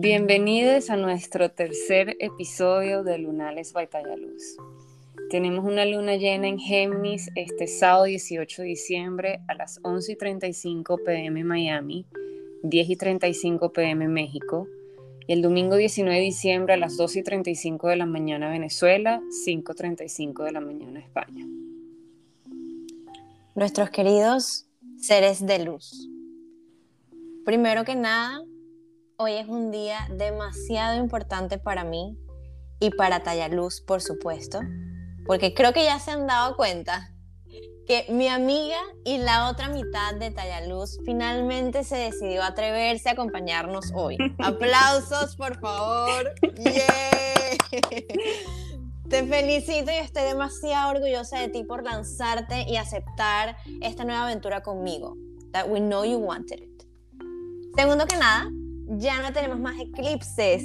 Bienvenidos a nuestro tercer episodio de Lunales Baitalla Luz. Tenemos una luna llena en Géminis este sábado 18 de diciembre a las 11 y 35 pm Miami, 10 y 35 pm México, y el domingo 19 de diciembre a las 2 y 35 de la mañana Venezuela, 5 y 35 de la mañana España. Nuestros queridos seres de luz. Primero que nada, hoy es un día demasiado importante para mí y para Tallaluz, por supuesto, porque creo que ya se han dado cuenta que mi amiga y la otra mitad de Tallaluz finalmente se decidió atreverse a acompañarnos hoy. Aplausos, por favor. Te felicito y estoy demasiado orgullosa de ti por lanzarte y aceptar esta nueva aventura conmigo. That we know you wanted it. Segundo que nada, ya no tenemos más eclipses.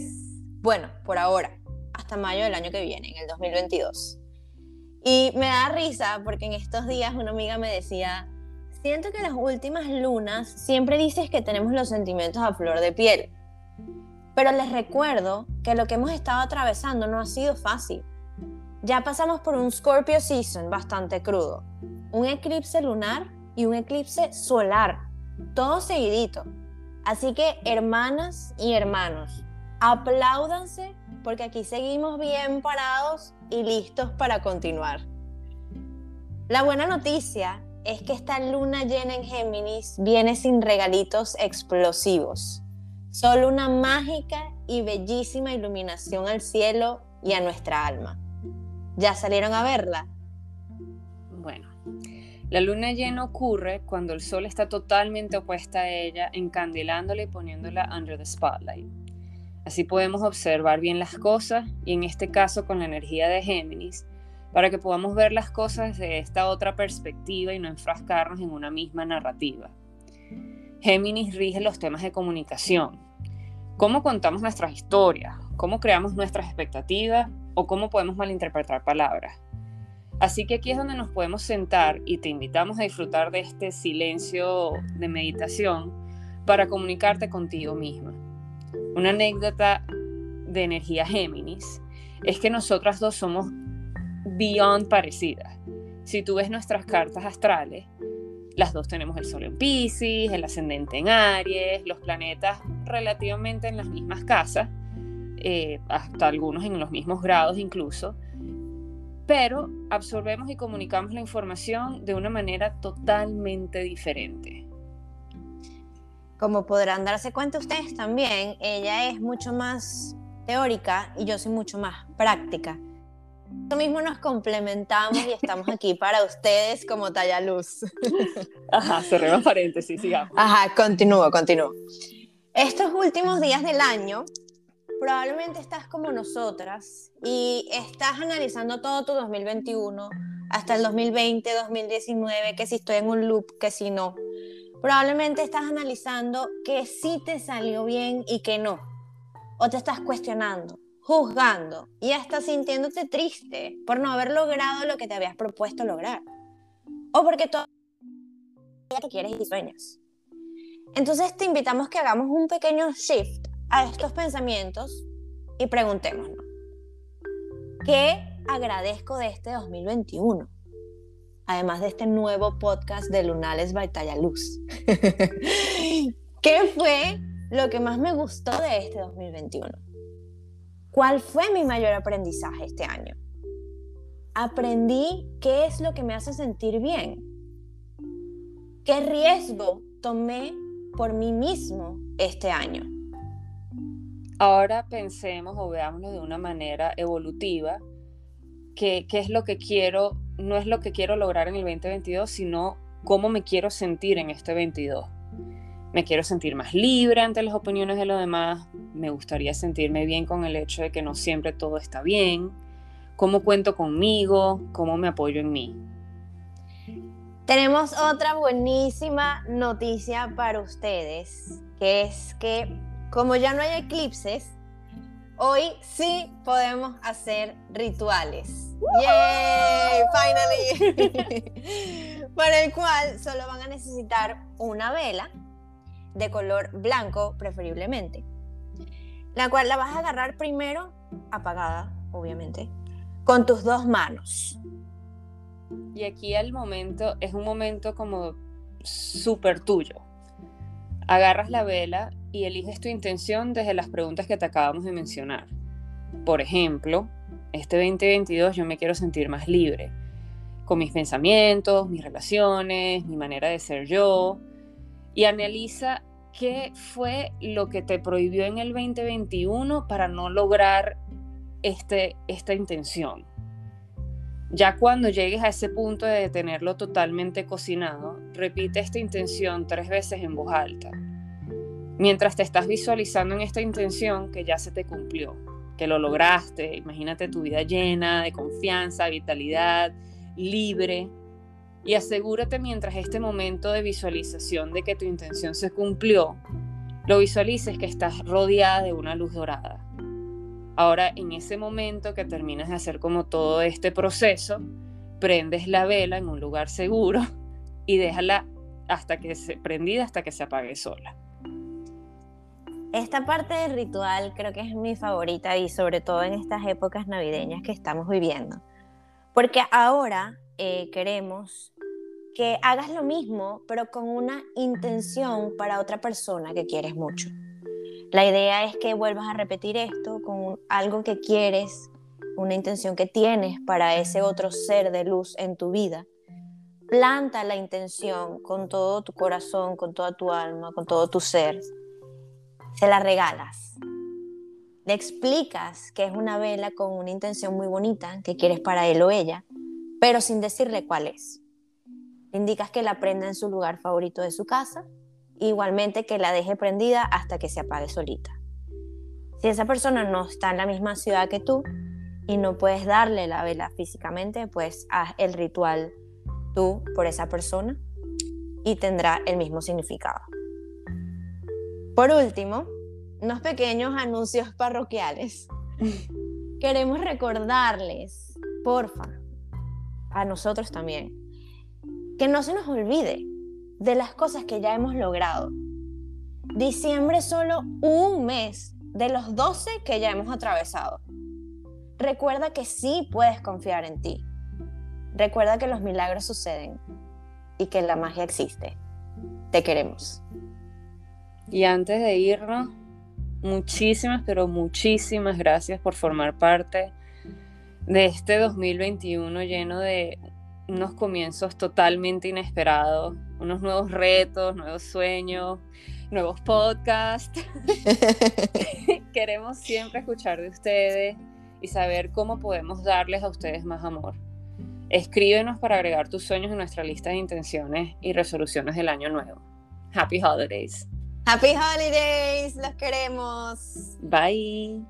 Bueno, por ahora, hasta mayo del año que viene, en el 2022. Y me da risa porque en estos días una amiga me decía, siento que las últimas lunas siempre dices que tenemos los sentimientos a flor de piel. Pero les recuerdo que lo que hemos estado atravesando no ha sido fácil. Ya pasamos por un Scorpio Season bastante crudo, un eclipse lunar y un eclipse solar, todo seguidito. Así que hermanas y hermanos, apláudanse porque aquí seguimos bien parados y listos para continuar. La buena noticia es que esta luna llena en Géminis viene sin regalitos explosivos, solo una mágica y bellísima iluminación al cielo y a nuestra alma. ¿Ya salieron a verla? La luna llena ocurre cuando el sol está totalmente opuesta a ella, encandilándola y poniéndola under the spotlight. Así podemos observar bien las cosas y en este caso con la energía de Géminis, para que podamos ver las cosas desde esta otra perspectiva y no enfrascarnos en una misma narrativa. Géminis rige los temas de comunicación. ¿Cómo contamos nuestras historias? ¿Cómo creamos nuestras expectativas? ¿O cómo podemos malinterpretar palabras? Así que aquí es donde nos podemos sentar y te invitamos a disfrutar de este silencio de meditación para comunicarte contigo misma. Una anécdota de energía Géminis es que nosotras dos somos beyond parecidas. Si tú ves nuestras cartas astrales, las dos tenemos el Sol en Pisces, el ascendente en Aries, los planetas relativamente en las mismas casas, eh, hasta algunos en los mismos grados incluso, pero absorbemos y comunicamos la información de una manera totalmente diferente. Como podrán darse cuenta ustedes también, ella es mucho más teórica y yo soy mucho más práctica. Lo mismo nos complementamos y estamos aquí para ustedes como talla luz. Ajá, cerremos paréntesis, sigamos. Ajá, continúo, continúo. Estos últimos días del año probablemente estás como nosotras y estás analizando todo tu 2021 hasta el 2020, 2019, que si estoy en un loop, que si no. Probablemente estás analizando que sí te salió bien y que no. O te estás cuestionando, juzgando y hasta sintiéndote triste por no haber logrado lo que te habías propuesto lograr. O porque todavía que quieres y sueñas. Entonces te invitamos que hagamos un pequeño shift a estos pensamientos y preguntémonos, ¿qué agradezco de este 2021? Además de este nuevo podcast de Lunales Batalla Luz. ¿Qué fue lo que más me gustó de este 2021? ¿Cuál fue mi mayor aprendizaje este año? Aprendí qué es lo que me hace sentir bien. ¿Qué riesgo tomé por mí mismo este año? Ahora pensemos o veámoslo de una manera evolutiva, qué es lo que quiero, no es lo que quiero lograr en el 2022, sino cómo me quiero sentir en este 22. Me quiero sentir más libre ante las opiniones de los demás, me gustaría sentirme bien con el hecho de que no siempre todo está bien, cómo cuento conmigo, cómo me apoyo en mí. Tenemos otra buenísima noticia para ustedes, que es que como ya no hay eclipses, hoy sí podemos hacer rituales. ¡Yay! ¡Finally! Para el cual solo van a necesitar una vela de color blanco preferiblemente. la cual la vas a agarrar primero apagada, obviamente, con tus dos manos. Y aquí el momento es un momento como súper tuyo. Agarras la vela y eliges tu intención desde las preguntas que te acabamos de mencionar. Por ejemplo, este 2022 yo me quiero sentir más libre con mis pensamientos, mis relaciones, mi manera de ser yo. Y analiza qué fue lo que te prohibió en el 2021 para no lograr este, esta intención. Ya cuando llegues a ese punto de tenerlo totalmente cocinado, repite esta intención tres veces en voz alta. Mientras te estás visualizando en esta intención que ya se te cumplió, que lo lograste, imagínate tu vida llena de confianza, vitalidad, libre, y asegúrate mientras este momento de visualización de que tu intención se cumplió, lo visualices que estás rodeada de una luz dorada. Ahora, en ese momento que terminas de hacer como todo este proceso, prendes la vela en un lugar seguro y déjala hasta que se prendida hasta que se apague sola. Esta parte del ritual creo que es mi favorita y sobre todo en estas épocas navideñas que estamos viviendo. Porque ahora eh, queremos que hagas lo mismo, pero con una intención para otra persona que quieres mucho. La idea es que vuelvas a repetir esto con algo que quieres, una intención que tienes para ese otro ser de luz en tu vida. Planta la intención con todo tu corazón, con toda tu alma, con todo tu ser. Se la regalas. Le explicas que es una vela con una intención muy bonita que quieres para él o ella, pero sin decirle cuál es. Le indicas que la prenda en su lugar favorito de su casa igualmente que la deje prendida hasta que se apague solita. Si esa persona no está en la misma ciudad que tú y no puedes darle la vela físicamente, pues haz el ritual tú por esa persona y tendrá el mismo significado. Por último, unos pequeños anuncios parroquiales. Queremos recordarles, porfa, a nosotros también, que no se nos olvide de las cosas que ya hemos logrado. Diciembre es solo un mes de los 12 que ya hemos atravesado. Recuerda que sí puedes confiar en ti. Recuerda que los milagros suceden y que la magia existe. Te queremos. Y antes de irnos, muchísimas, pero muchísimas gracias por formar parte de este 2021 lleno de unos comienzos totalmente inesperados, unos nuevos retos, nuevos sueños, nuevos podcasts. Queremos siempre escuchar de ustedes y saber cómo podemos darles a ustedes más amor. Escríbenos para agregar tus sueños en nuestra lista de intenciones y resoluciones del año nuevo. Happy Holidays. Happy Holidays, los queremos. Bye.